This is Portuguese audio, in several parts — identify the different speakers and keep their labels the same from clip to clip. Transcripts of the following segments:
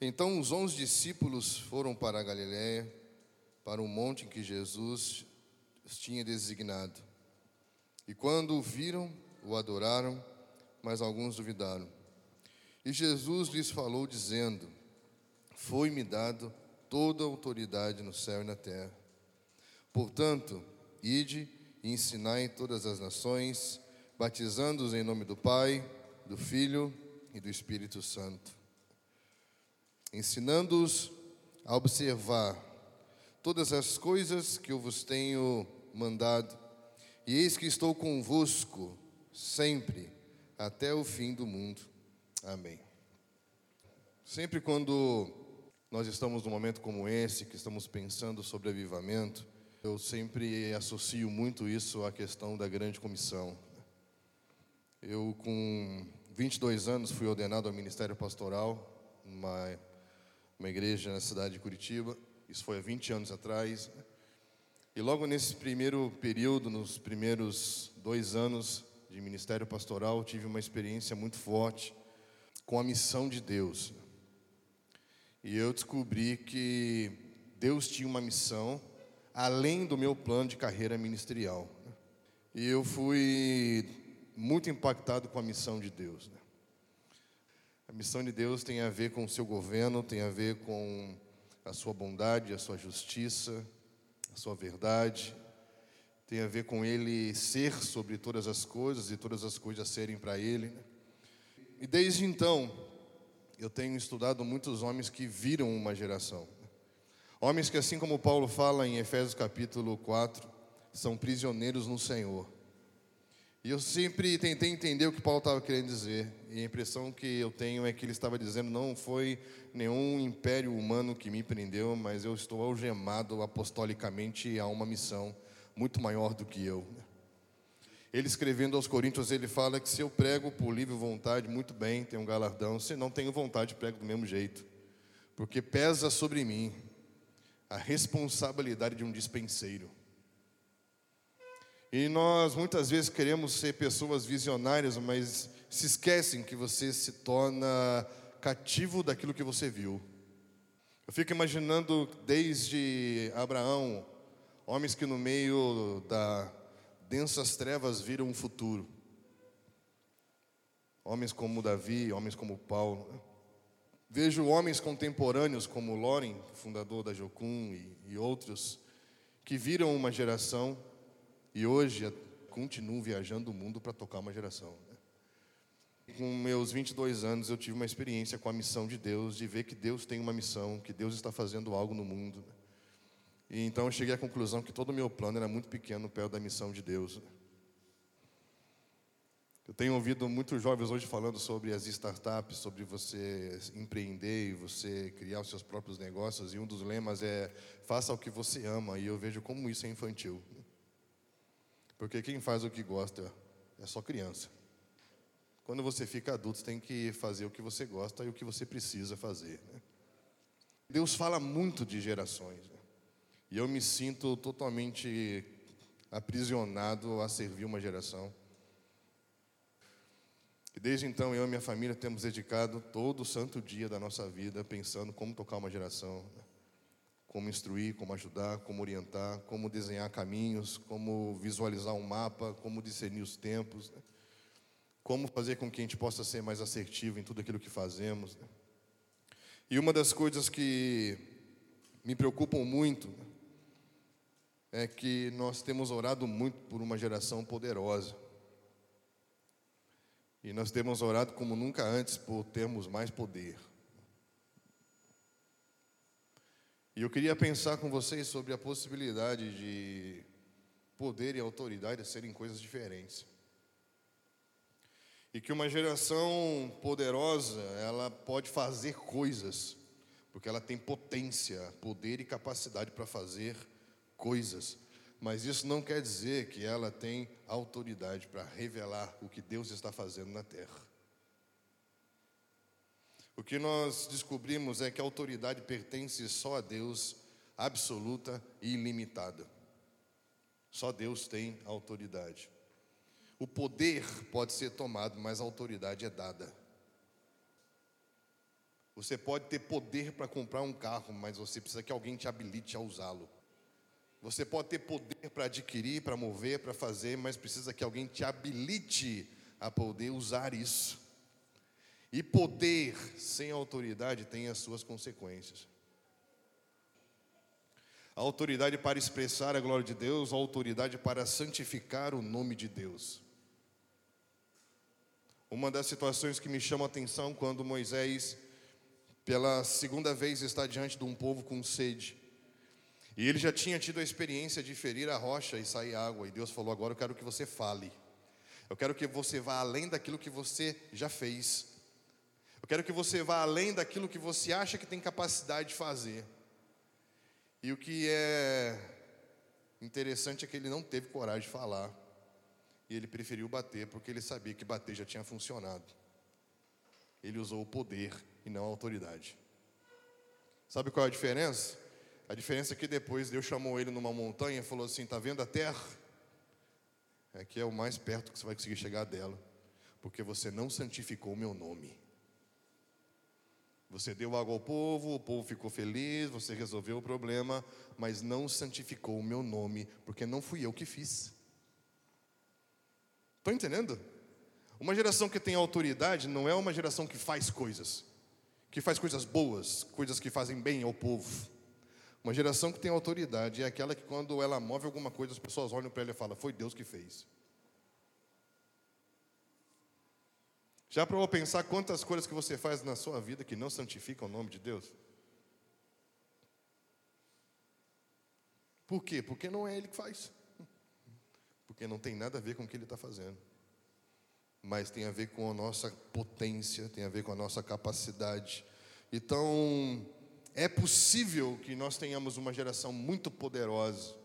Speaker 1: Então os onze discípulos foram para a Galiléia, para o monte que Jesus os tinha designado. E quando o viram, o adoraram, mas alguns duvidaram. E Jesus lhes falou, dizendo: Foi-me dado toda a autoridade no céu e na terra. Portanto, ide e ensinai todas as nações, batizando-os em nome do Pai, do Filho e do Espírito Santo, ensinando-os a observar todas as coisas que eu vos tenho mandado, e eis que estou convosco sempre até o fim do mundo. Amém. Sempre quando nós estamos num momento como esse, que estamos pensando sobre avivamento, eu sempre associo muito isso à questão da grande comissão. Eu, com 22 anos, fui ordenado ao ministério pastoral, numa uma igreja na cidade de Curitiba. Isso foi há 20 anos atrás. E logo nesse primeiro período, nos primeiros dois anos de ministério pastoral, tive uma experiência muito forte com a missão de Deus. E eu descobri que Deus tinha uma missão além do meu plano de carreira ministerial. E eu fui muito impactado com a missão de Deus. Né? A missão de Deus tem a ver com o seu governo, tem a ver com a sua bondade, a sua justiça, a sua verdade, tem a ver com Ele ser sobre todas as coisas e todas as coisas serem para Ele. Né? E desde então, eu tenho estudado muitos homens que viram uma geração. Homens que, assim como Paulo fala em Efésios capítulo 4, são prisioneiros no Senhor. E eu sempre tentei entender o que Paulo estava querendo dizer. E a impressão que eu tenho é que ele estava dizendo não foi nenhum império humano que me prendeu, mas eu estou algemado apostolicamente a uma missão muito maior do que eu. Ele escrevendo aos Coríntios, ele fala que se eu prego por livre vontade, muito bem, tenho um galardão. Se não tenho vontade, prego do mesmo jeito. Porque pesa sobre mim a responsabilidade de um dispenseiro. E nós muitas vezes queremos ser pessoas visionárias, mas se esquecem que você se torna cativo daquilo que você viu. Eu fico imaginando desde Abraão, homens que no meio da densas trevas viram um futuro. Homens como Davi, homens como Paulo. Vejo homens contemporâneos como Loren, fundador da Jocum e, e outros, que viram uma geração e hoje continuam viajando o mundo para tocar uma geração. Né? Com meus 22 anos, eu tive uma experiência com a missão de Deus, de ver que Deus tem uma missão, que Deus está fazendo algo no mundo. Né? E então eu cheguei à conclusão que todo o meu plano era muito pequeno perto da missão de Deus. Né? Eu tenho ouvido muitos jovens hoje falando sobre as startups, sobre você empreender e você criar os seus próprios negócios, e um dos lemas é faça o que você ama, e eu vejo como isso é infantil. Porque quem faz o que gosta é só criança. Quando você fica adulto, tem que fazer o que você gosta e o que você precisa fazer. Né? Deus fala muito de gerações. Né? E eu me sinto totalmente aprisionado a servir uma geração. E desde então eu e minha família temos dedicado todo o santo dia da nossa vida pensando como tocar uma geração, né? Como instruir, como ajudar, como orientar, como desenhar caminhos, como visualizar um mapa, como discernir os tempos, né? como fazer com que a gente possa ser mais assertivo em tudo aquilo que fazemos. Né? E uma das coisas que me preocupam muito né? é que nós temos orado muito por uma geração poderosa. E nós temos orado como nunca antes por termos mais poder. E eu queria pensar com vocês sobre a possibilidade de poder e autoridade serem coisas diferentes. E que uma geração poderosa, ela pode fazer coisas, porque ela tem potência, poder e capacidade para fazer coisas mas isso não quer dizer que ela tem autoridade para revelar o que Deus está fazendo na terra. O que nós descobrimos é que a autoridade pertence só a Deus, absoluta e ilimitada. Só Deus tem autoridade. O poder pode ser tomado, mas a autoridade é dada. Você pode ter poder para comprar um carro, mas você precisa que alguém te habilite a usá-lo. Você pode ter poder para adquirir, para mover, para fazer, mas precisa que alguém te habilite a poder usar isso. E poder sem autoridade tem as suas consequências. A autoridade para expressar a glória de Deus, a autoridade para santificar o nome de Deus. Uma das situações que me chama a atenção quando Moisés, pela segunda vez, está diante de um povo com sede. E ele já tinha tido a experiência de ferir a rocha e sair água. E Deus falou: Agora eu quero que você fale. Eu quero que você vá além daquilo que você já fez. Eu quero que você vá além daquilo que você acha que tem capacidade de fazer. E o que é interessante é que ele não teve coragem de falar. E ele preferiu bater porque ele sabia que bater já tinha funcionado. Ele usou o poder e não a autoridade. Sabe qual é a diferença? A diferença é que depois Deus chamou ele numa montanha e falou assim: Está vendo a terra? Aqui é o mais perto que você vai conseguir chegar dela, porque você não santificou o meu nome. Você deu água ao povo, o povo ficou feliz, você resolveu o problema, mas não santificou o meu nome, porque não fui eu que fiz. Estão entendendo? Uma geração que tem autoridade não é uma geração que faz coisas, que faz coisas boas, coisas que fazem bem ao povo. Uma geração que tem autoridade é aquela que, quando ela move alguma coisa, as pessoas olham para ela e falam: Foi Deus que fez. Já para pensar quantas coisas que você faz na sua vida que não santificam o nome de Deus? Por quê? Porque não é Ele que faz. Porque não tem nada a ver com o que Ele está fazendo. Mas tem a ver com a nossa potência, tem a ver com a nossa capacidade. Então, é possível que nós tenhamos uma geração muito poderosa,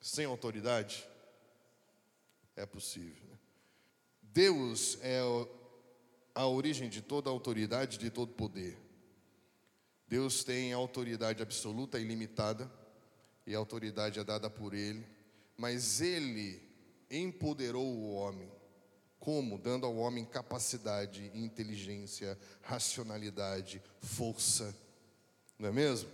Speaker 1: sem autoridade? É possível. Deus é a origem de toda autoridade, de todo poder. Deus tem autoridade absoluta e ilimitada, e a autoridade é dada por Ele, mas Ele empoderou o homem. Como? Dando ao homem capacidade, inteligência, racionalidade, força. Não é mesmo?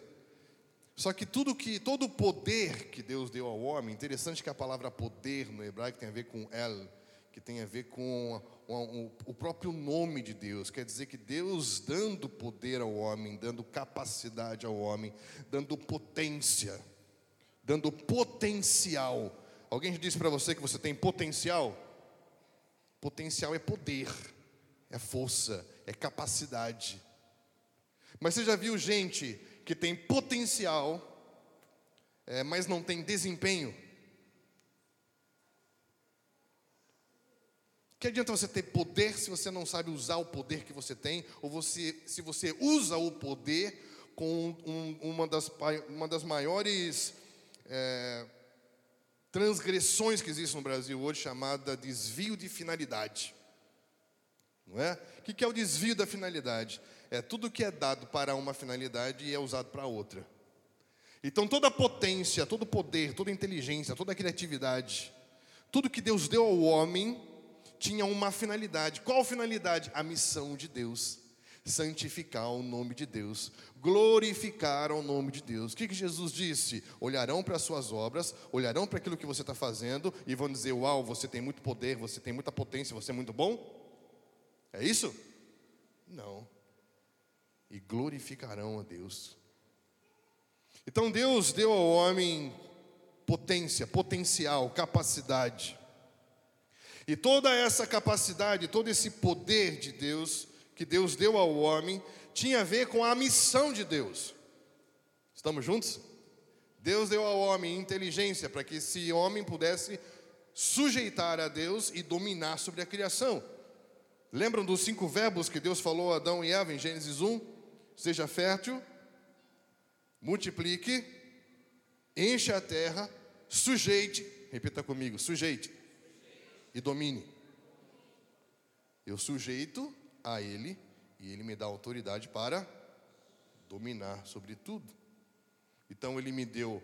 Speaker 1: Só que tudo que, todo o poder que Deus deu ao homem, interessante que a palavra poder no hebraico tem a ver com el, que tem a ver com o próprio nome de Deus. Quer dizer que Deus dando poder ao homem, dando capacidade ao homem, dando potência, dando potencial. Alguém já disse para você que você tem potencial? Potencial é poder, é força, é capacidade. Mas você já viu gente que tem potencial, é, mas não tem desempenho? Que adianta você ter poder se você não sabe usar o poder que você tem, ou você, se você usa o poder com um, uma, das, uma das maiores é, transgressões que existe no Brasil hoje, chamada desvio de finalidade. Não é? O que é o desvio da finalidade? É tudo que é dado para uma finalidade e é usado para outra. Então toda potência, todo poder, toda inteligência, toda criatividade, tudo que Deus deu ao homem tinha uma finalidade. Qual finalidade? A missão de Deus. Santificar o nome de Deus, glorificar o nome de Deus. O que, que Jesus disse? Olharão para as suas obras, olharão para aquilo que você está fazendo e vão dizer: Uau, você tem muito poder, você tem muita potência, você é muito bom? É isso? Não. E glorificarão a Deus. Então Deus deu ao homem potência, potencial, capacidade. E toda essa capacidade, todo esse poder de Deus, que Deus deu ao homem, tinha a ver com a missão de Deus. Estamos juntos? Deus deu ao homem inteligência para que esse homem pudesse sujeitar a Deus e dominar sobre a criação. Lembram dos cinco verbos que Deus falou a Adão e Eva em Gênesis 1? Seja fértil, multiplique, encha a terra, sujeite, repita comigo, sujeite e domine. Eu sujeito a Ele e Ele me dá autoridade para dominar sobre tudo. Então Ele me deu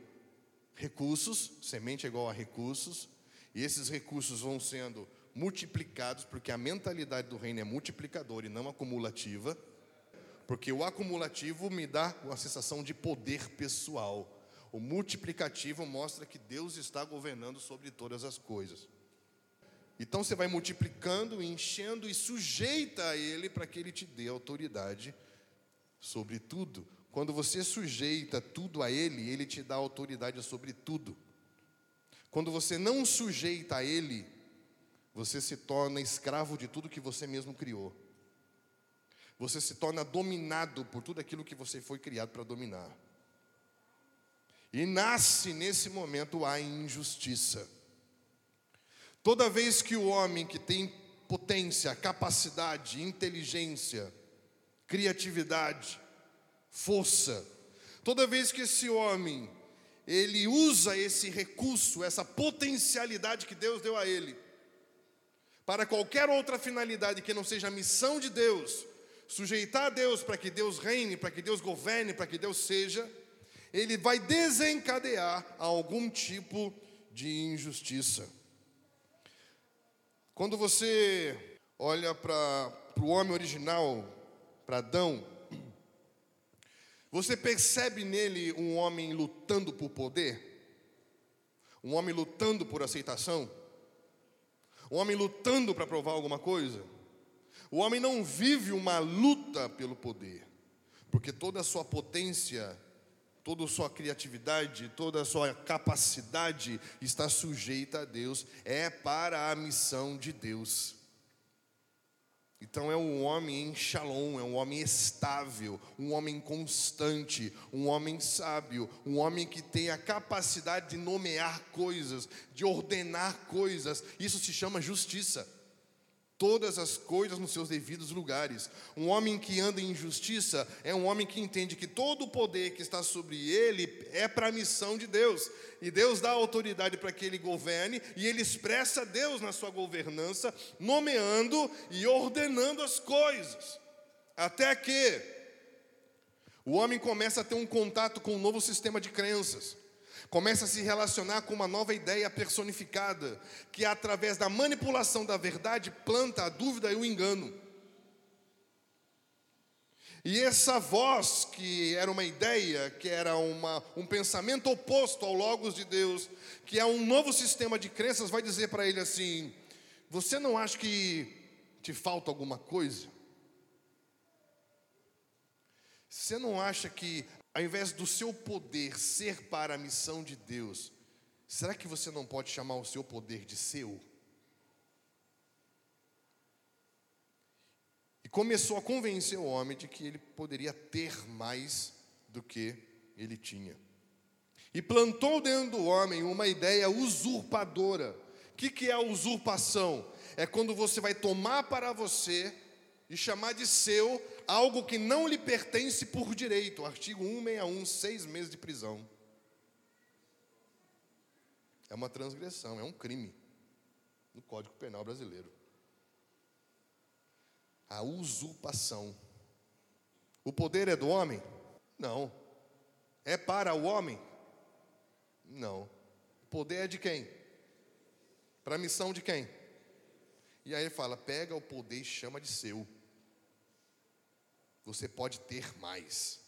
Speaker 1: recursos, semente é igual a recursos, e esses recursos vão sendo multiplicados, porque a mentalidade do reino é multiplicadora e não acumulativa
Speaker 2: Porque o acumulativo me dá uma sensação de poder pessoal. O multiplicativo mostra que Deus está governando sobre todas as coisas. Então você vai multiplicando, enchendo e sujeita a Ele para que Ele te dê autoridade sobre tudo. Quando você sujeita tudo a Ele, Ele te dá autoridade sobre tudo. Quando você não sujeita a Ele, você se torna escravo de tudo que você mesmo criou. Você se torna dominado por tudo aquilo que você foi criado para dominar. E nasce nesse momento a injustiça. Toda vez que o homem que tem potência, capacidade, inteligência, criatividade, força, toda vez que esse homem ele usa esse recurso, essa potencialidade que Deus deu a ele, para qualquer outra finalidade que não seja a missão de Deus, sujeitar a Deus para que Deus reine, para que Deus governe, para que Deus seja, ele vai desencadear algum tipo de injustiça. Quando você olha para o homem original, para Adão, você percebe nele um homem lutando por poder? Um homem lutando por aceitação? Um homem lutando para provar alguma coisa? O homem não vive uma luta pelo poder, porque toda a sua potência, toda a sua criatividade, toda a sua capacidade está sujeita a Deus, é para a missão de Deus. Então é um homem em shalom, é um homem estável, um homem constante, um homem sábio, um homem que tem a capacidade de nomear coisas, de ordenar coisas. Isso se chama justiça todas as coisas nos seus devidos lugares. Um homem que anda em justiça é um homem que entende que todo o poder que está sobre ele é para a missão de Deus. E Deus dá autoridade para que ele governe, e ele expressa Deus na sua governança, nomeando e ordenando as coisas. Até que o homem começa a ter um contato com um novo sistema de crenças começa a se relacionar com uma nova ideia personificada, que através da manipulação da verdade planta a dúvida e o engano. E essa voz, que era uma ideia, que era uma, um pensamento oposto ao Logos de Deus, que é um novo sistema de crenças, vai dizer para ele assim: Você não acha que te falta alguma coisa? Você não acha que ao invés do seu poder ser para a missão de Deus, será que você não pode chamar o seu poder de seu? E começou a convencer o homem de que ele poderia ter mais do que ele tinha. E plantou dentro do homem uma ideia usurpadora. O que, que é a usurpação? É quando você vai tomar para você e chamar de seu algo que não lhe pertence por direito. Artigo 161, seis meses de prisão. É uma transgressão, é um crime no Código Penal brasileiro. A usurpação. O poder é do homem? Não. É para o homem? Não. O poder é de quem? Para a missão de quem? E aí ele fala: pega o poder e chama de seu você pode ter mais.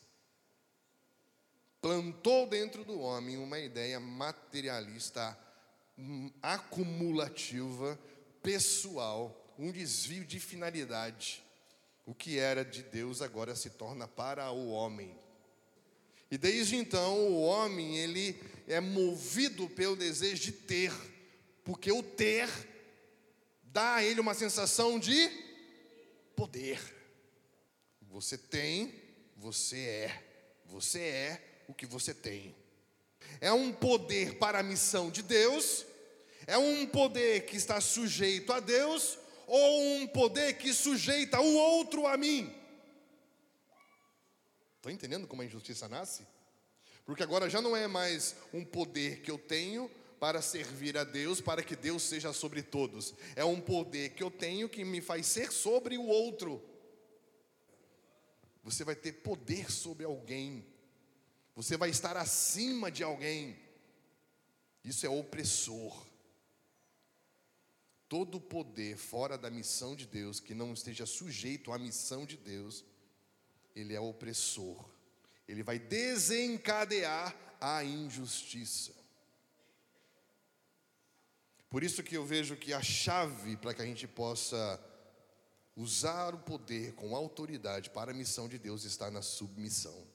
Speaker 2: Plantou dentro do homem uma ideia materialista, hum, acumulativa, pessoal, um desvio de finalidade. O que era de Deus agora se torna para o homem. E desde então o homem ele é movido pelo desejo de ter, porque o ter dá a ele uma sensação de poder. Você tem, você é. Você é o que você tem. É um poder para a missão de Deus, é um poder que está sujeito a Deus, ou um poder que sujeita o outro a mim. Estão entendendo como a injustiça nasce? Porque agora já não é mais um poder que eu tenho para servir a Deus, para que Deus seja sobre todos. É um poder que eu tenho que me faz ser sobre o outro. Você vai ter poder sobre alguém. Você vai estar acima de alguém. Isso é opressor. Todo poder fora da missão de Deus, que não esteja sujeito à missão de Deus, ele é opressor. Ele vai desencadear a injustiça. Por isso que eu vejo que a chave para que a gente possa usar o poder com autoridade para a missão de Deus está na submissão.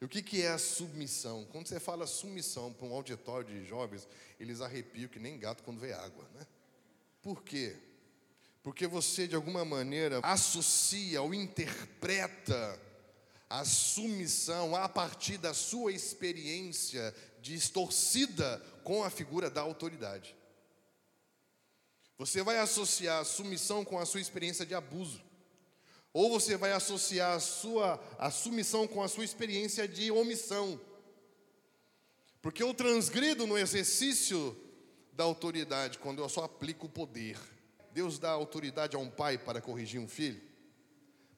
Speaker 2: E o que, que é a submissão? Quando você fala submissão para um auditório de jovens, eles arrepiam que nem gato quando vê água, né? Por quê? Porque você, de alguma maneira, associa ou interpreta a submissão a partir da sua experiência distorcida com a figura da autoridade. Você vai associar a submissão com a sua experiência de abuso. Ou você vai associar a sua a submissão com a sua experiência de omissão. Porque eu transgrido no exercício da autoridade quando eu só aplico o poder. Deus dá autoridade a um pai para corrigir um filho.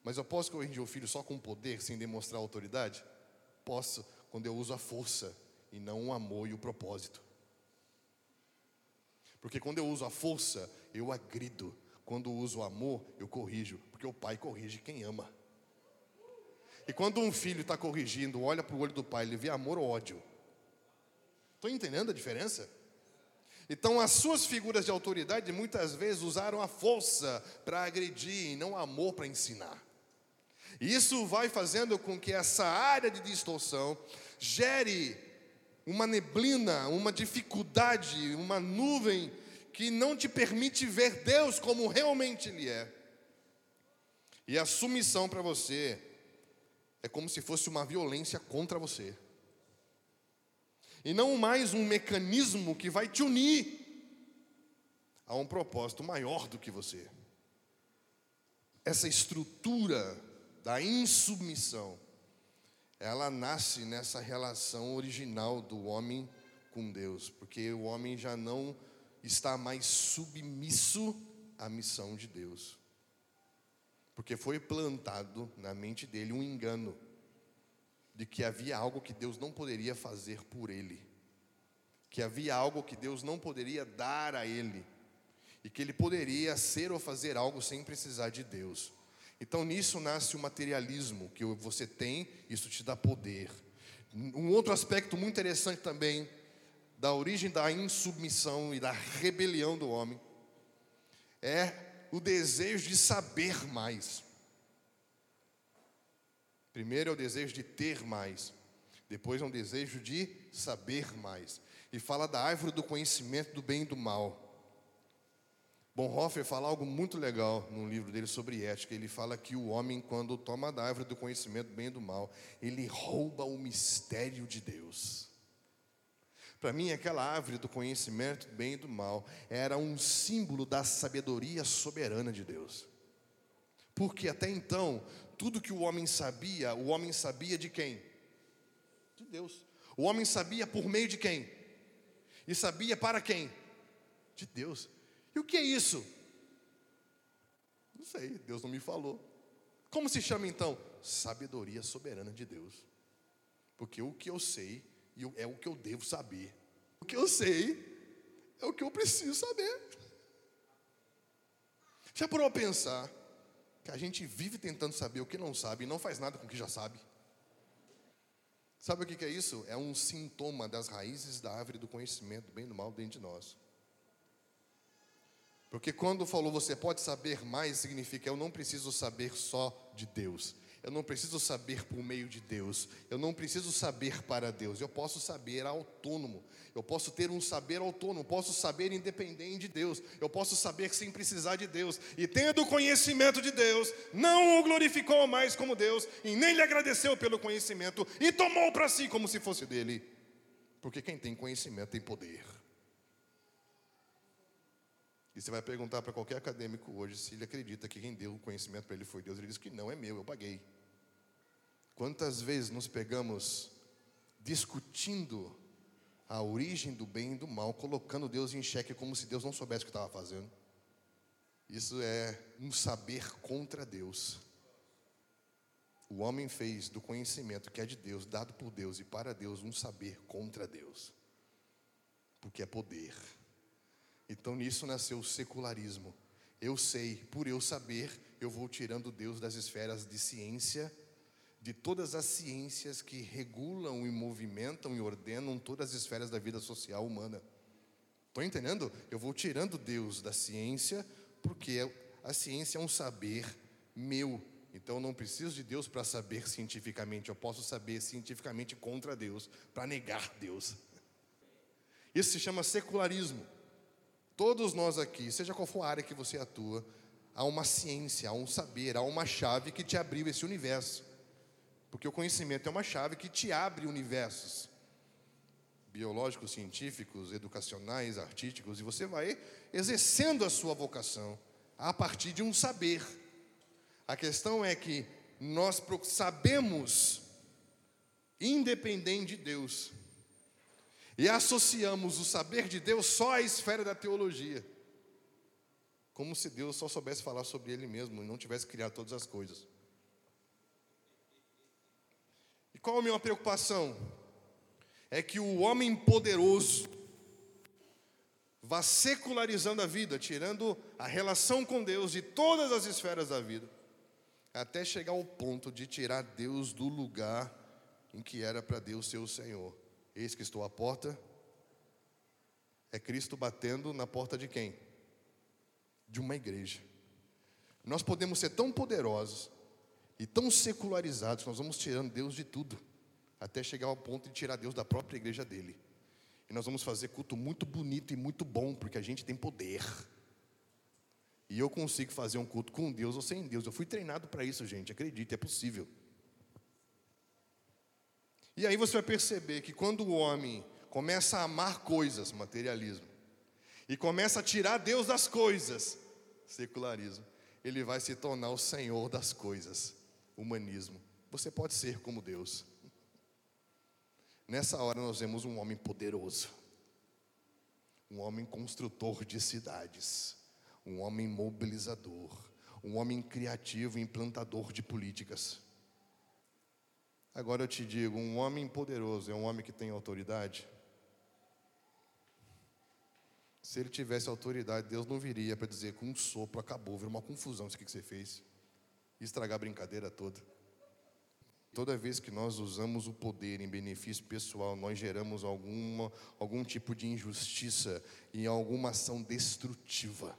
Speaker 2: Mas eu posso corrigir o filho só com poder, sem demonstrar autoridade? Posso, quando eu uso a força e não o amor e o propósito. Porque quando eu uso a força, eu agrido. Quando uso o amor, eu corrijo. Porque o pai corrige quem ama. E quando um filho está corrigindo, olha para o olho do pai, ele vê amor ou ódio. Estão entendendo a diferença? Então, as suas figuras de autoridade muitas vezes usaram a força para agredir e não o amor para ensinar. E isso vai fazendo com que essa área de distorção gere uma neblina, uma dificuldade, uma nuvem que não te permite ver Deus como realmente Ele é. E a submissão para você é como se fosse uma violência contra você. E não mais um mecanismo que vai te unir a um propósito maior do que você. Essa estrutura da insubmissão ela nasce nessa relação original do homem com Deus, porque o homem já não está mais submisso à missão de Deus. Porque foi plantado na mente dele um engano de que havia algo que Deus não poderia fazer por ele, que havia algo que Deus não poderia dar a ele, e que ele poderia ser ou fazer algo sem precisar de Deus. Então nisso nasce o materialismo que você tem, isso te dá poder. Um outro aspecto muito interessante também da origem da insubmissão e da rebelião do homem é o desejo de saber mais. Primeiro é o desejo de ter mais, depois é um desejo de saber mais. E fala da árvore do conhecimento do bem e do mal. Bonhoeffer fala algo muito legal no livro dele sobre ética. Ele fala que o homem, quando toma da árvore do conhecimento do bem e do mal, ele rouba o mistério de Deus. Para mim, aquela árvore do conhecimento do bem e do mal era um símbolo da sabedoria soberana de Deus. Porque até então, tudo que o homem sabia, o homem sabia de quem? De Deus. O homem sabia por meio de quem? E sabia para quem? De Deus. E o que é isso? Não sei, Deus não me falou. Como se chama então? Sabedoria soberana de Deus. Porque o que eu sei é o que eu devo saber. O que eu sei é o que eu preciso saber. Já parou a pensar que a gente vive tentando saber o que não sabe e não faz nada com o que já sabe? Sabe o que é isso? É um sintoma das raízes da árvore do conhecimento, bem do mal dentro de nós. Porque quando falou você pode saber mais, significa eu não preciso saber só de Deus. Eu não preciso saber por meio de Deus. Eu não preciso saber para Deus. Eu posso saber autônomo. Eu posso ter um saber autônomo. Posso saber independente de Deus. Eu posso saber sem precisar de Deus. E tendo conhecimento de Deus, não o glorificou mais como Deus e nem lhe agradeceu pelo conhecimento e tomou para si como se fosse dele. Porque quem tem conhecimento tem poder. E você vai perguntar para qualquer acadêmico hoje se ele acredita que quem deu o conhecimento para ele foi Deus. Ele diz que não é meu, eu paguei. Quantas vezes nos pegamos discutindo a origem do bem e do mal, colocando Deus em xeque como se Deus não soubesse o que estava fazendo? Isso é um saber contra Deus. O homem fez do conhecimento que é de Deus, dado por Deus e para Deus, um saber contra Deus, porque é poder. Então nisso nasceu o secularismo. Eu sei, por eu saber, eu vou tirando Deus das esferas de ciência, de todas as ciências que regulam e movimentam e ordenam todas as esferas da vida social humana. Estão entendendo? Eu vou tirando Deus da ciência, porque a ciência é um saber meu. Então eu não preciso de Deus para saber cientificamente, eu posso saber cientificamente contra Deus, para negar Deus. Isso se chama secularismo. Todos nós aqui, seja qual for a área que você atua, há uma ciência, há um saber, há uma chave que te abriu esse universo. Porque o conhecimento é uma chave que te abre universos biológicos, científicos, educacionais, artísticos, e você vai exercendo a sua vocação a partir de um saber. A questão é que nós sabemos, independente de Deus, e associamos o saber de Deus só à esfera da teologia, como se Deus só soubesse falar sobre Ele mesmo e não tivesse criado todas as coisas. E qual a minha preocupação? É que o homem poderoso vá secularizando a vida, tirando a relação com Deus de todas as esferas da vida, até chegar ao ponto de tirar Deus do lugar em que era para Deus ser o Senhor. Eis que estou à porta. É Cristo batendo na porta de quem? De uma igreja. Nós podemos ser tão poderosos e tão secularizados, nós vamos tirando Deus de tudo, até chegar ao ponto de tirar Deus da própria igreja dele. E nós vamos fazer culto muito bonito e muito bom, porque a gente tem poder. E eu consigo fazer um culto com Deus ou sem Deus. Eu fui treinado para isso, gente, acredite, é possível. E aí você vai perceber que quando o homem começa a amar coisas, materialismo, e começa a tirar Deus das coisas, secularismo, ele vai se tornar o senhor das coisas, humanismo. Você pode ser como Deus. Nessa hora nós vemos um homem poderoso, um homem construtor de cidades, um homem mobilizador, um homem criativo, implantador de políticas. Agora eu te digo: um homem poderoso é um homem que tem autoridade? Se ele tivesse autoridade, Deus não viria para dizer com um sopro acabou, virou uma confusão isso que você fez, estragar a brincadeira toda. Toda vez que nós usamos o poder em benefício pessoal, nós geramos alguma, algum tipo de injustiça e alguma ação destrutiva.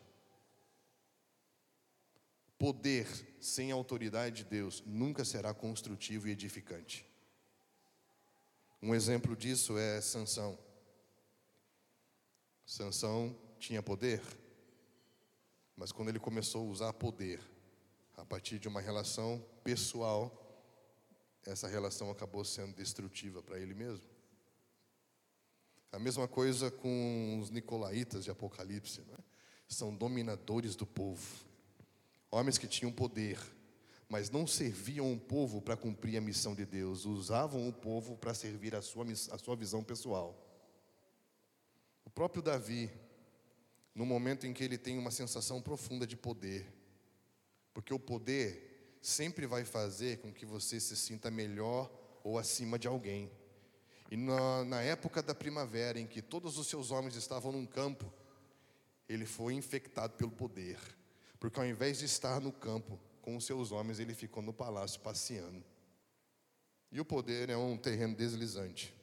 Speaker 2: Poder sem autoridade de Deus nunca será construtivo e edificante. Um exemplo disso é Sansão. Sansão tinha poder, mas quando ele começou a usar poder a partir de uma relação pessoal, essa relação acabou sendo destrutiva para ele mesmo. A mesma coisa com os nicolaítas de Apocalipse, é? são dominadores do povo Homens que tinham poder, mas não serviam o povo para cumprir a missão de Deus, usavam o povo para servir a sua, a sua visão pessoal. O próprio Davi, no momento em que ele tem uma sensação profunda de poder, porque o poder sempre vai fazer com que você se sinta melhor ou acima de alguém. E na, na época da primavera, em que todos os seus homens estavam num campo, ele foi infectado pelo poder porque ao invés de estar no campo com os seus homens, ele ficou no palácio passeando. E o poder é um terreno deslizante,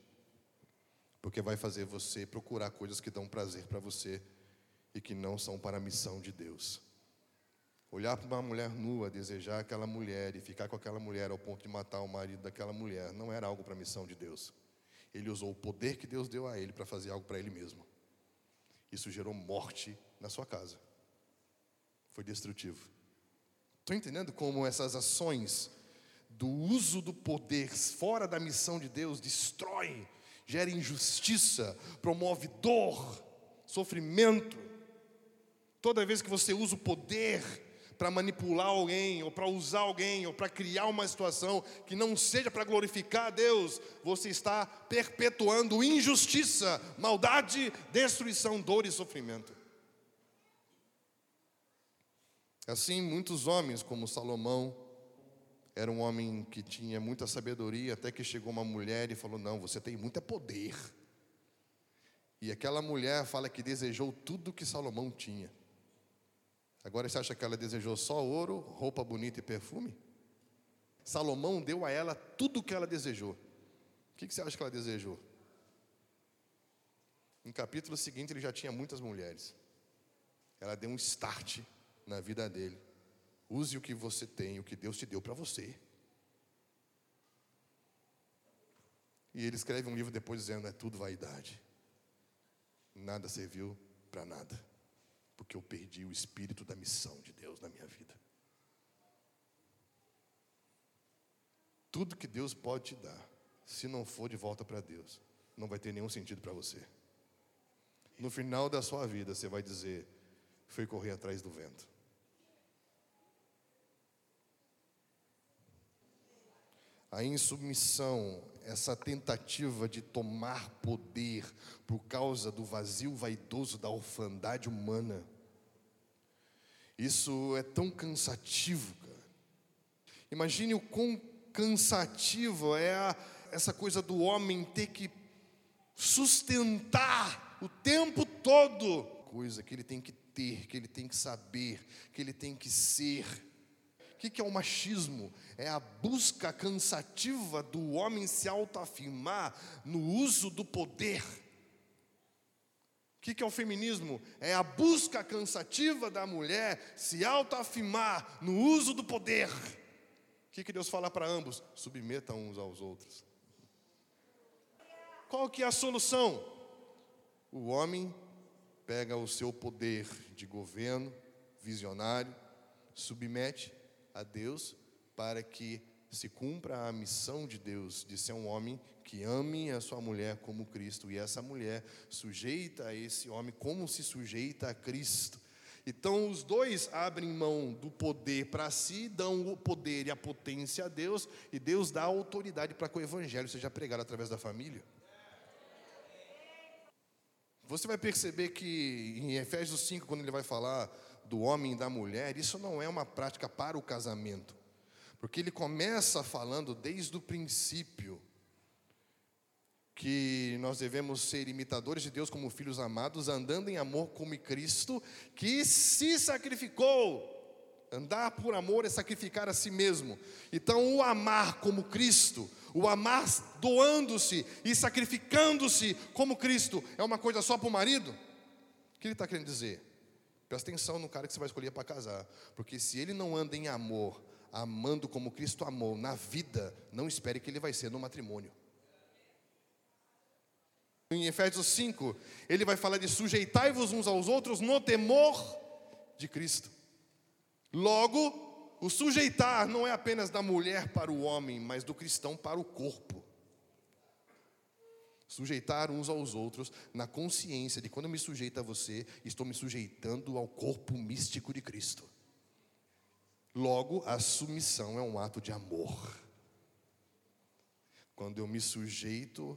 Speaker 2: porque vai fazer você procurar coisas que dão prazer para você e que não são para a missão de Deus. Olhar para uma mulher nua, desejar aquela mulher e ficar com aquela mulher ao ponto de matar o marido daquela mulher, não era algo para a missão de Deus. Ele usou o poder que Deus deu a ele para fazer algo para ele mesmo. Isso gerou morte na sua casa foi destrutivo. Estou entendendo como essas ações do uso do poder fora da missão de Deus destrói, gera injustiça, promove dor, sofrimento. Toda vez que você usa o poder para manipular alguém, ou para usar alguém, ou para criar uma situação que não seja para glorificar a Deus, você está perpetuando injustiça, maldade, destruição, dor e sofrimento. Assim, muitos homens, como Salomão, era um homem que tinha muita sabedoria, até que chegou uma mulher e falou: Não, você tem muito poder. E aquela mulher fala que desejou tudo que Salomão tinha. Agora você acha que ela desejou só ouro, roupa bonita e perfume? Salomão deu a ela tudo o que ela desejou. O que você acha que ela desejou? No capítulo seguinte, ele já tinha muitas mulheres. Ela deu um start na vida dele. Use o que você tem, o que Deus te deu para você. E ele escreve um livro depois dizendo: é tudo vaidade. Nada serviu para nada, porque eu perdi o espírito da missão de Deus na minha vida. Tudo que Deus pode te dar, se não for de volta para Deus, não vai ter nenhum sentido para você. No final da sua vida, você vai dizer: foi correr atrás do vento. A insubmissão, essa tentativa de tomar poder por causa do vazio vaidoso da orfandade humana, isso é tão cansativo, cara. Imagine o quão cansativo é a, essa coisa do homem ter que sustentar o tempo todo coisa que ele tem que ter, que ele tem que saber, que ele tem que ser. O que é o machismo? É a busca cansativa do homem se autoafirmar no uso do poder. O que é o feminismo? É a busca cansativa da mulher se autoafirmar no uso do poder. O que Deus fala para ambos? Submetam uns aos outros. Qual que é a solução? O homem pega o seu poder de governo visionário, submete a Deus para que se cumpra a missão de Deus de ser um homem que ame a sua mulher como Cristo e essa mulher sujeita a esse homem como se sujeita a Cristo. Então os dois abrem mão do poder para si, dão o poder e a potência a Deus, e Deus dá a autoridade para que o evangelho seja pregado através da família. Você vai perceber que em Efésios 5, quando ele vai falar do homem e da mulher, isso não é uma prática para o casamento. Porque ele começa falando desde o princípio que nós devemos ser imitadores de Deus como filhos amados, andando em amor como Cristo, que se sacrificou. Andar por amor é sacrificar a si mesmo. Então, o amar como Cristo o amar doando-se e sacrificando-se como Cristo é uma coisa só para o marido? O que ele está querendo dizer? Presta atenção no cara que você vai escolher para casar. Porque se ele não anda em amor, amando como Cristo amou na vida, não espere que ele vai ser no matrimônio. Em Efésios 5, ele vai falar de sujeitai-vos uns aos outros no temor de Cristo. Logo, o sujeitar não é apenas da mulher para o homem, mas do cristão para o corpo. Sujeitar uns aos outros na consciência de quando eu me sujeito a você, estou me sujeitando ao corpo místico de Cristo. Logo, a submissão é um ato de amor. Quando eu me sujeito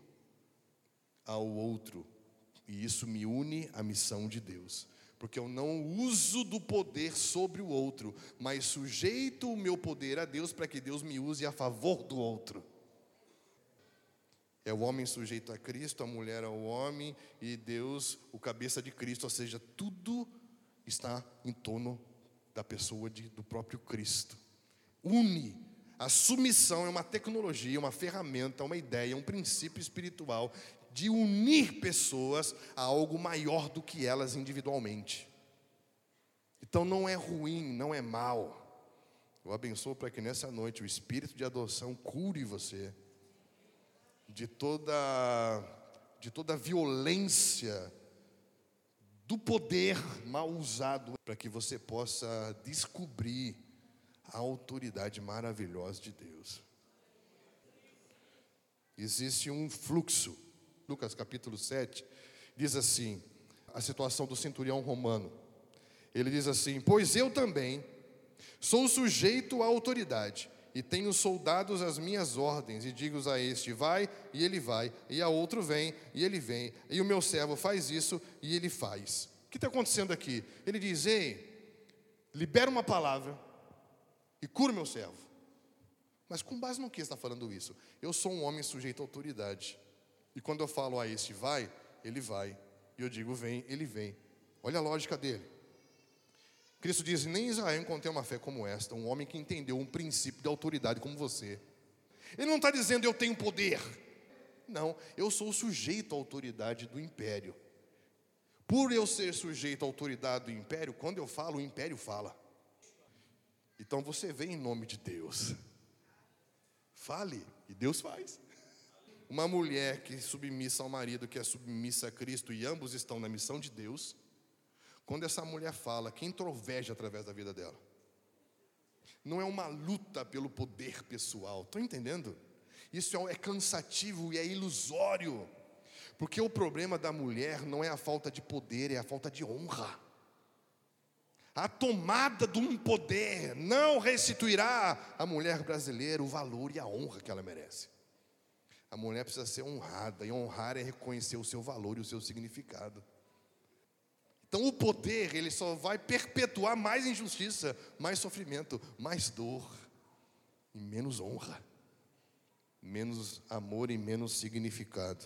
Speaker 2: ao outro, e isso me une à missão de Deus porque eu não uso do poder sobre o outro, mas sujeito o meu poder a Deus para que Deus me use a favor do outro. É o homem sujeito a Cristo, a mulher ao homem e Deus o cabeça de Cristo, ou seja, tudo está em torno da pessoa de, do próprio Cristo. Une. A submissão é uma tecnologia, uma ferramenta, uma ideia, um princípio espiritual de unir pessoas a algo maior do que elas individualmente. Então não é ruim, não é mal. Eu abençoo para que nessa noite o espírito de adoção cure você de toda de toda violência do poder mal usado para que você possa descobrir a autoridade maravilhosa de Deus. Existe um fluxo Lucas capítulo 7, diz assim: a situação do centurião romano. Ele diz assim: Pois eu também sou sujeito à autoridade, e tenho soldados às minhas ordens, e digo a este: vai, e ele vai, e a outro vem, e ele vem, e o meu servo faz isso, e ele faz. O que está acontecendo aqui? Ele diz: Ei, libera uma palavra e cura o meu servo. Mas com base no que está falando isso? Eu sou um homem sujeito à autoridade. E quando eu falo a este vai, ele vai. E eu digo vem, ele vem. Olha a lógica dele. Cristo diz: Nem Israel encontrei uma fé como esta, um homem que entendeu um princípio de autoridade como você. Ele não está dizendo eu tenho poder. Não, eu sou sujeito à autoridade do império. Por eu ser sujeito à autoridade do império, quando eu falo, o império fala. Então você vem em nome de Deus. Fale, e Deus faz. Uma mulher que é submissa ao marido, que é submissa a Cristo, e ambos estão na missão de Deus, quando essa mulher fala, quem troveja através da vida dela? Não é uma luta pelo poder pessoal, estão entendendo? Isso é, é cansativo e é ilusório, porque o problema da mulher não é a falta de poder, é a falta de honra. A tomada de um poder não restituirá à mulher brasileira o valor e a honra que ela merece. A mulher precisa ser honrada, e honrar é reconhecer o seu valor e o seu significado. Então o poder, ele só vai perpetuar mais injustiça, mais sofrimento, mais dor e menos honra, menos amor e menos significado.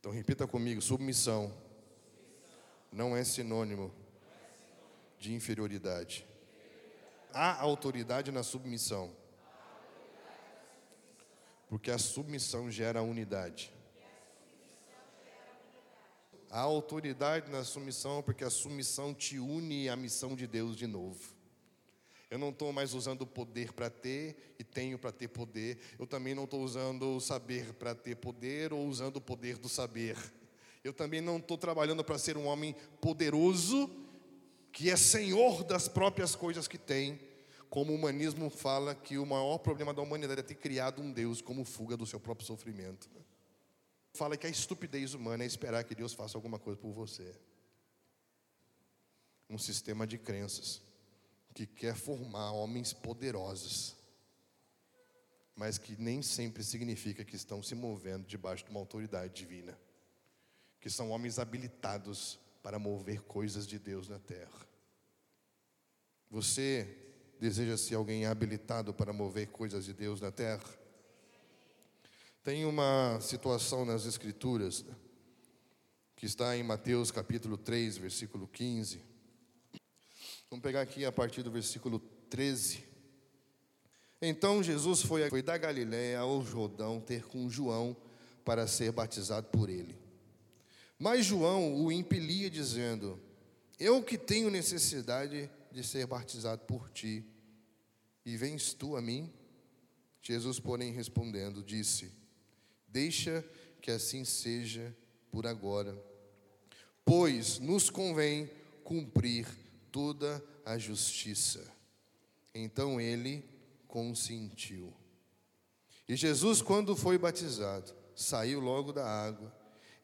Speaker 2: Então repita comigo: submissão não é sinônimo de inferioridade. Há autoridade na submissão. Porque a submissão gera unidade. Há autoridade na submissão, porque a submissão te une à missão de Deus de novo. Eu não estou mais usando o poder para ter e tenho para ter poder. Eu também não estou usando o saber para ter poder ou usando o poder do saber. Eu também não estou trabalhando para ser um homem poderoso que é senhor das próprias coisas que tem, como o humanismo fala que o maior problema da humanidade é ter criado um Deus como fuga do seu próprio sofrimento. Fala que a estupidez humana é esperar que Deus faça alguma coisa por você. Um sistema de crenças que quer formar homens poderosos, mas que nem sempre significa que estão se movendo debaixo de uma autoridade divina, que são homens habilitados para mover coisas de Deus na terra. Você deseja ser alguém habilitado para mover coisas de Deus na terra? Tem uma situação nas Escrituras, que está em Mateus capítulo 3, versículo 15. Vamos pegar aqui a partir do versículo 13. Então Jesus foi, foi da Galiléia ao Jordão ter com João para ser batizado por ele. Mas João o impelia, dizendo: Eu que tenho necessidade de ser batizado por ti, e vens tu a mim? Jesus, porém, respondendo, disse: Deixa que assim seja por agora, pois nos convém cumprir toda a justiça. Então ele consentiu. E Jesus, quando foi batizado, saiu logo da água,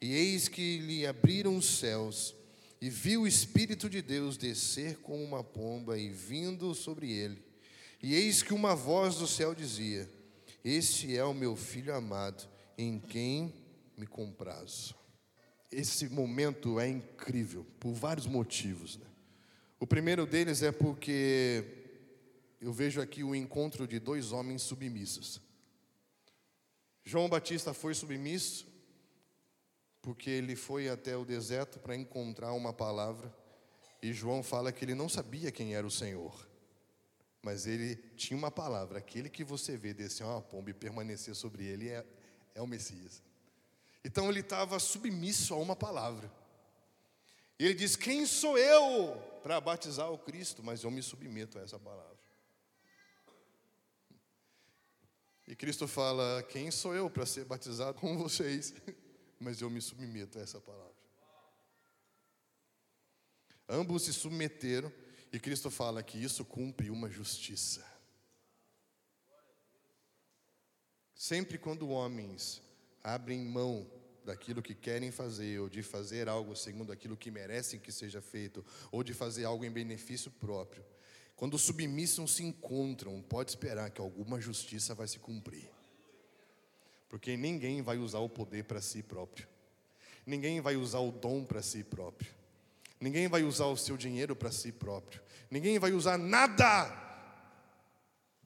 Speaker 2: e eis que lhe abriram os céus, e viu o Espírito de Deus descer como uma pomba e vindo sobre ele. E eis que uma voz do céu dizia: Este é o meu filho amado, em quem me comprazo. Esse momento é incrível por vários motivos. Né? O primeiro deles é porque eu vejo aqui o encontro de dois homens submissos. João Batista foi submisso, porque ele foi até o deserto para encontrar uma palavra, e João fala que ele não sabia quem era o Senhor, mas ele tinha uma palavra: aquele que você vê descer uma pomba e permanecer sobre ele é, é o Messias. Então ele estava submisso a uma palavra. Ele diz: Quem sou eu para batizar o Cristo? Mas eu me submeto a essa palavra. E Cristo fala: Quem sou eu para ser batizado com vocês? mas eu me submeto a essa palavra. Ambos se submeteram e Cristo fala que isso cumpre uma justiça. Sempre quando homens abrem mão daquilo que querem fazer, ou de fazer algo segundo aquilo que merecem que seja feito, ou de fazer algo em benefício próprio, quando os submissos se encontram, pode esperar que alguma justiça vai se cumprir. Porque ninguém vai usar o poder para si próprio. Ninguém vai usar o dom para si próprio. Ninguém vai usar o seu dinheiro para si próprio. Ninguém vai usar nada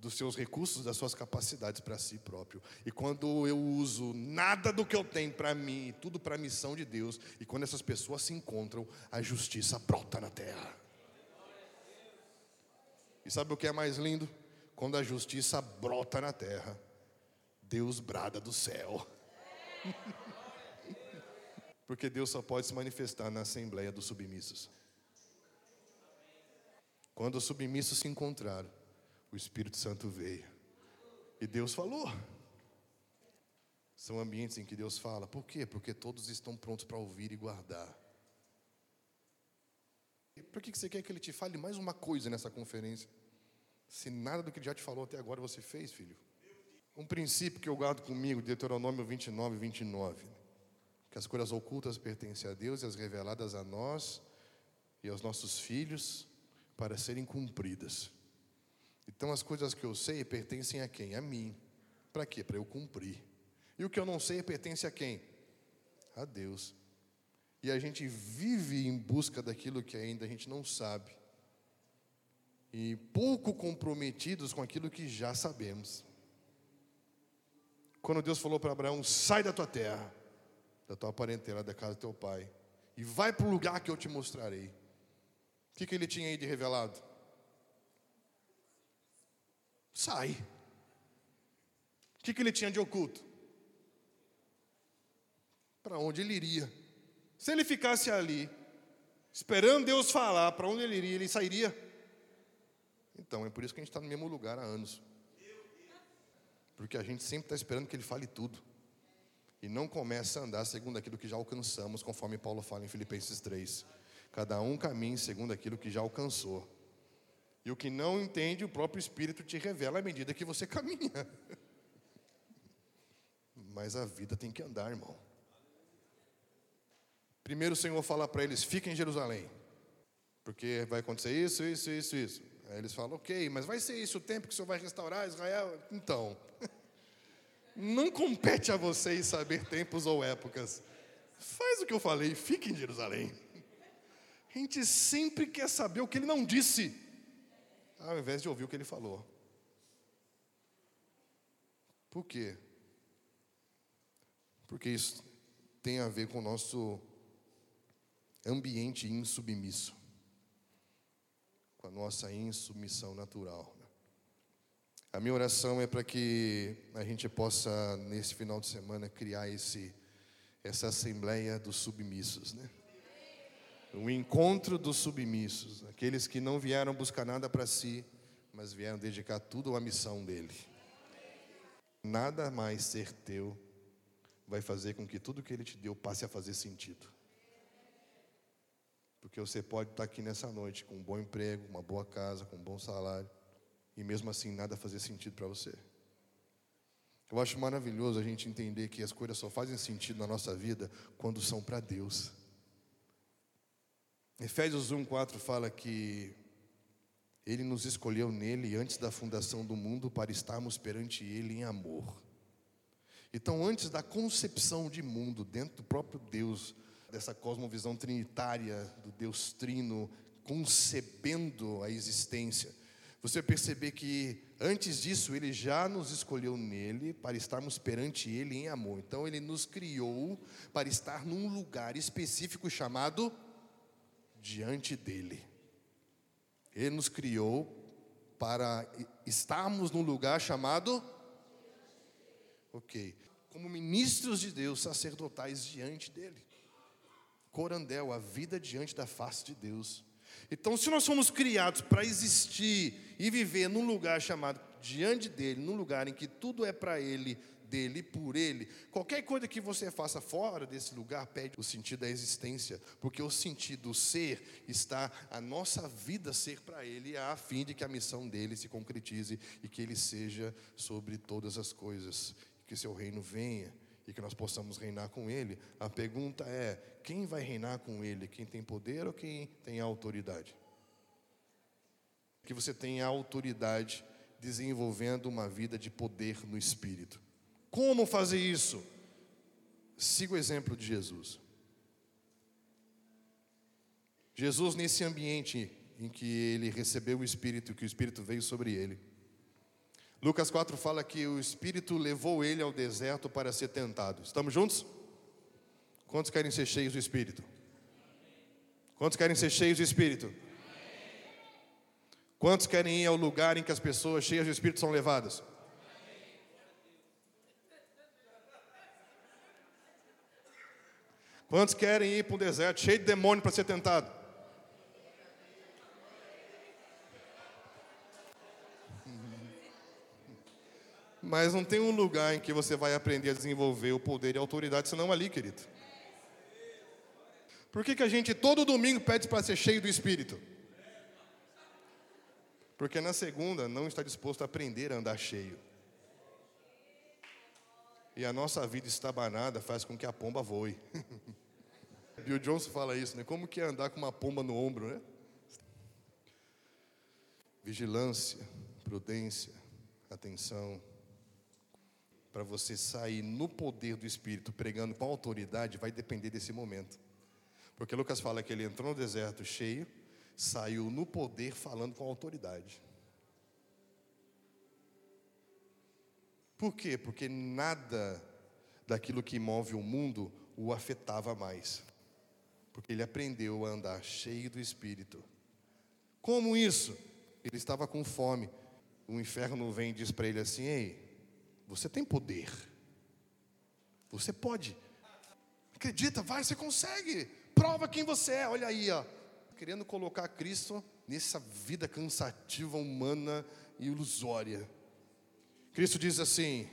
Speaker 2: dos seus recursos, das suas capacidades para si próprio. E quando eu uso nada do que eu tenho para mim, tudo para a missão de Deus, e quando essas pessoas se encontram, a justiça brota na terra. E sabe o que é mais lindo? Quando a justiça brota na terra, Deus brada do céu. Porque Deus só pode se manifestar na assembleia dos submissos. Quando os submissos se encontraram, o Espírito Santo veio. E Deus falou. São ambientes em que Deus fala. Por quê? Porque todos estão prontos para ouvir e guardar. E por que você quer que ele te fale mais uma coisa nessa conferência? Se nada do que ele já te falou até agora você fez, filho. Um princípio que eu guardo comigo, Deuteronômio 29, 29. Que as coisas ocultas pertencem a Deus e as reveladas a nós e aos nossos filhos para serem cumpridas. Então as coisas que eu sei pertencem a quem? A mim. Para quê? Para eu cumprir. E o que eu não sei pertence a quem? A Deus. E a gente vive em busca daquilo que ainda a gente não sabe. E pouco comprometidos com aquilo que já sabemos. Quando Deus falou para Abraão: sai da tua terra, da tua parentela, da casa do teu pai, e vai para o lugar que eu te mostrarei. O que, que ele tinha aí de revelado? Sai. O que, que ele tinha de oculto? Para onde ele iria? Se ele ficasse ali, esperando Deus falar para onde ele iria, ele sairia. Então, é por isso que a gente está no mesmo lugar há anos. Porque a gente sempre está esperando que ele fale tudo. E não começa a andar segundo aquilo que já alcançamos, conforme Paulo fala em Filipenses 3. Cada um caminha segundo aquilo que já alcançou. E o que não entende, o próprio Espírito te revela à medida que você caminha. Mas a vida tem que andar, irmão. Primeiro o Senhor fala para eles: fiquem em Jerusalém, porque vai acontecer isso, isso, isso, isso. Aí eles falam: ok, mas vai ser isso o tempo que o Senhor vai restaurar Israel? Então, não compete a vocês saber tempos ou épocas. Faz o que eu falei, fique em Jerusalém. A gente sempre quer saber o que ele não disse, ao invés de ouvir o que ele falou. Por quê? Porque isso tem a ver com o nosso ambiente insubmisso, com a nossa insubmissão natural. A minha oração é para que a gente possa, nesse final de semana, criar esse, essa assembleia dos submissos, né? O encontro dos submissos, aqueles que não vieram buscar nada para si, mas vieram dedicar tudo à missão dele. Nada mais ser teu vai fazer com que tudo que ele te deu passe a fazer sentido. Porque você pode estar aqui nessa noite com um bom emprego, uma boa casa, com um bom salário, e mesmo assim nada fazer sentido para você. Eu acho maravilhoso a gente entender que as coisas só fazem sentido na nossa vida quando são para Deus. Efésios 1:4 fala que ele nos escolheu nele antes da fundação do mundo para estarmos perante ele em amor. Então, antes da concepção de mundo dentro do próprio Deus, dessa cosmovisão trinitária do Deus Trino concebendo a existência, você perceber que antes disso ele já nos escolheu nele para estarmos perante ele em amor. Então ele nos criou para estar num lugar específico chamado diante dele. Ele nos criou para estarmos num lugar chamado OK. Como ministros de Deus sacerdotais diante dele corandel, a vida diante da face de Deus. Então, se nós fomos criados para existir e viver num lugar chamado diante dele, num lugar em que tudo é para ele, dele por ele, qualquer coisa que você faça fora desse lugar perde o sentido da existência, porque o sentido ser está a nossa vida ser para ele, a fim de que a missão dele se concretize e que ele seja sobre todas as coisas, que seu reino venha e que nós possamos reinar com Ele, a pergunta é: quem vai reinar com Ele? Quem tem poder ou quem tem autoridade? Que você tenha autoridade desenvolvendo uma vida de poder no Espírito. Como fazer isso? Siga o exemplo de Jesus. Jesus, nesse ambiente em que ele recebeu o Espírito, que o Espírito veio sobre ele, Lucas 4 fala que o Espírito levou ele ao deserto para ser tentado. Estamos juntos? Quantos querem ser cheios do Espírito? Quantos querem ser cheios do Espírito? Quantos querem ir ao lugar em que as pessoas cheias de Espírito são levadas? Quantos querem ir para um deserto cheio de demônio para ser tentado? Mas não tem um lugar em que você vai aprender a desenvolver o poder e a autoridade, senão ali, querido. Por que, que a gente todo domingo pede para ser cheio do Espírito? Porque na segunda não está disposto a aprender a andar cheio. E a nossa vida estabanada faz com que a pomba voe. Bill Johnson fala isso, né? Como que é andar com uma pomba no ombro, né? Vigilância, prudência, atenção. Para você sair no poder do Espírito, pregando com autoridade, vai depender desse momento. Porque Lucas fala que ele entrou no deserto cheio, saiu no poder falando com autoridade. Por quê? Porque nada daquilo que move o mundo o afetava mais. Porque ele aprendeu a andar cheio do Espírito. Como isso? Ele estava com fome. O inferno vem e diz para ele assim: Ei, você tem poder. Você pode. Acredita, vai, você consegue. Prova quem você é. Olha aí, ó querendo colocar Cristo nessa vida cansativa, humana e ilusória. Cristo diz assim,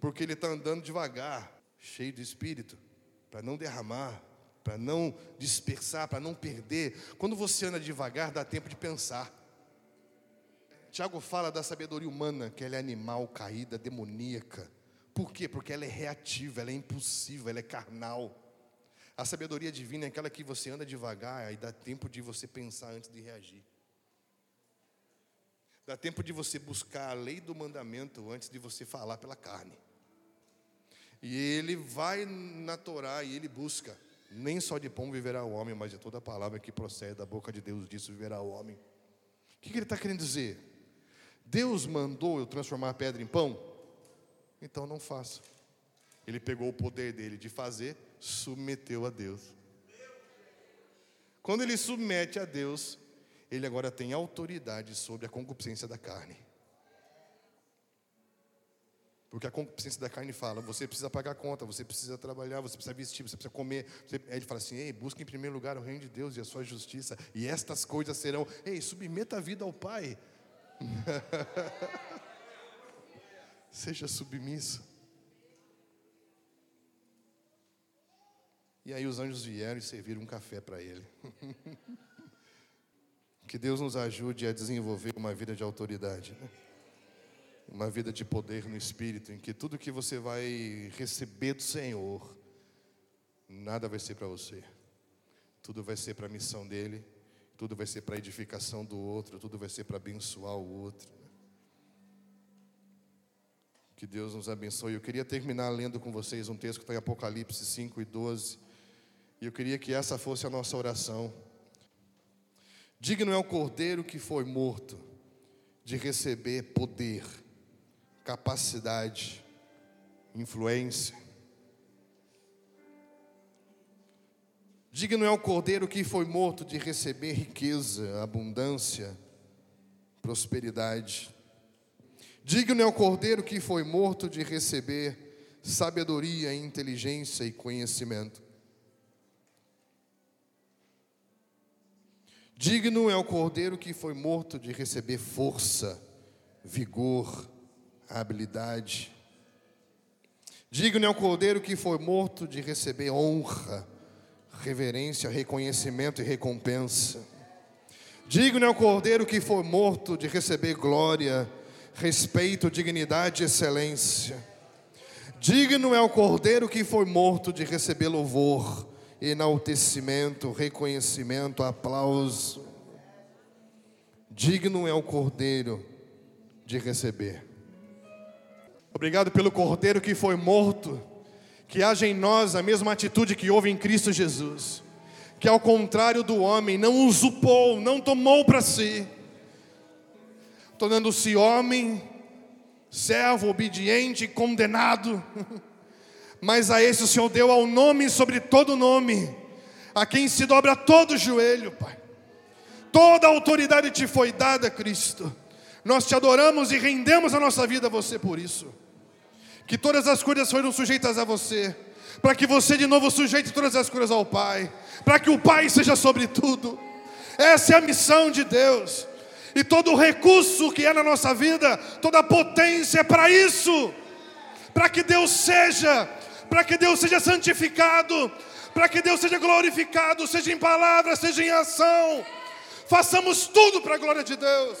Speaker 2: porque ele está andando devagar, cheio de espírito, para não derramar, para não dispersar, para não perder. Quando você anda devagar, dá tempo de pensar. Tiago fala da sabedoria humana, que ela é animal, caída, demoníaca. Por quê? Porque ela é reativa, ela é impulsiva, ela é carnal. A sabedoria divina é aquela que você anda devagar e dá tempo de você pensar antes de reagir. Dá tempo de você buscar a lei do mandamento antes de você falar pela carne. E ele vai na Torá e ele busca. Nem só de pão viverá o homem, mas de toda palavra que procede da boca de Deus, disso viverá o homem. O que, que ele está querendo dizer? Deus mandou eu transformar a pedra em pão? Então não faça. Ele pegou o poder dele de fazer submeteu a Deus. Quando ele submete a Deus, ele agora tem autoridade sobre a concupiscência da carne. Porque a concupiscência da carne fala: você precisa pagar conta, você precisa trabalhar, você precisa vestir, você precisa comer. Você... Ele fala assim: ei, busque em primeiro lugar o reino de Deus e a sua justiça, e estas coisas serão. Ei, submeta a vida ao Pai. Seja submisso. E aí os anjos vieram e serviram um café para ele. que Deus nos ajude a desenvolver uma vida de autoridade, né? uma vida de poder no Espírito, em que tudo que você vai receber do Senhor, nada vai ser para você, tudo vai ser para a missão dele, tudo vai ser para a edificação do outro, tudo vai ser para abençoar o outro. Né? Que Deus nos abençoe. Eu queria terminar lendo com vocês um texto que está em Apocalipse 5 e 12. E eu queria que essa fosse a nossa oração. Digno é o cordeiro que foi morto de receber poder, capacidade, influência. Digno é o cordeiro que foi morto de receber riqueza, abundância, prosperidade. Digno é o cordeiro que foi morto de receber sabedoria, inteligência e conhecimento. Digno é o cordeiro que foi morto de receber força, vigor, habilidade. Digno é o cordeiro que foi morto de receber honra, reverência, reconhecimento e recompensa. Digno é o cordeiro que foi morto de receber glória, respeito, dignidade e excelência. Digno é o cordeiro que foi morto de receber louvor, enaltecimento, reconhecimento, aplauso. Digno é o Cordeiro de receber. Obrigado pelo Cordeiro que foi morto, que haja em nós a mesma atitude que houve em Cristo Jesus, que ao contrário do homem, não usurpou, não tomou para si, tornando-se homem, servo, obediente, condenado. mas a esse o Senhor deu ao nome sobre todo nome, a quem se dobra todo joelho, Pai. Toda autoridade te foi dada, Cristo. Nós te adoramos e rendemos a nossa vida a você por isso. Que todas as coisas foram sujeitas a você, para que você de novo sujeite todas as coisas ao Pai, para que o Pai seja sobre tudo. Essa é a missão de Deus. E todo recurso que é na nossa vida, toda a potência é para isso. Para que Deus seja, para que Deus seja santificado, para que Deus seja glorificado, seja em palavra, seja em ação. Façamos tudo para a glória de Deus.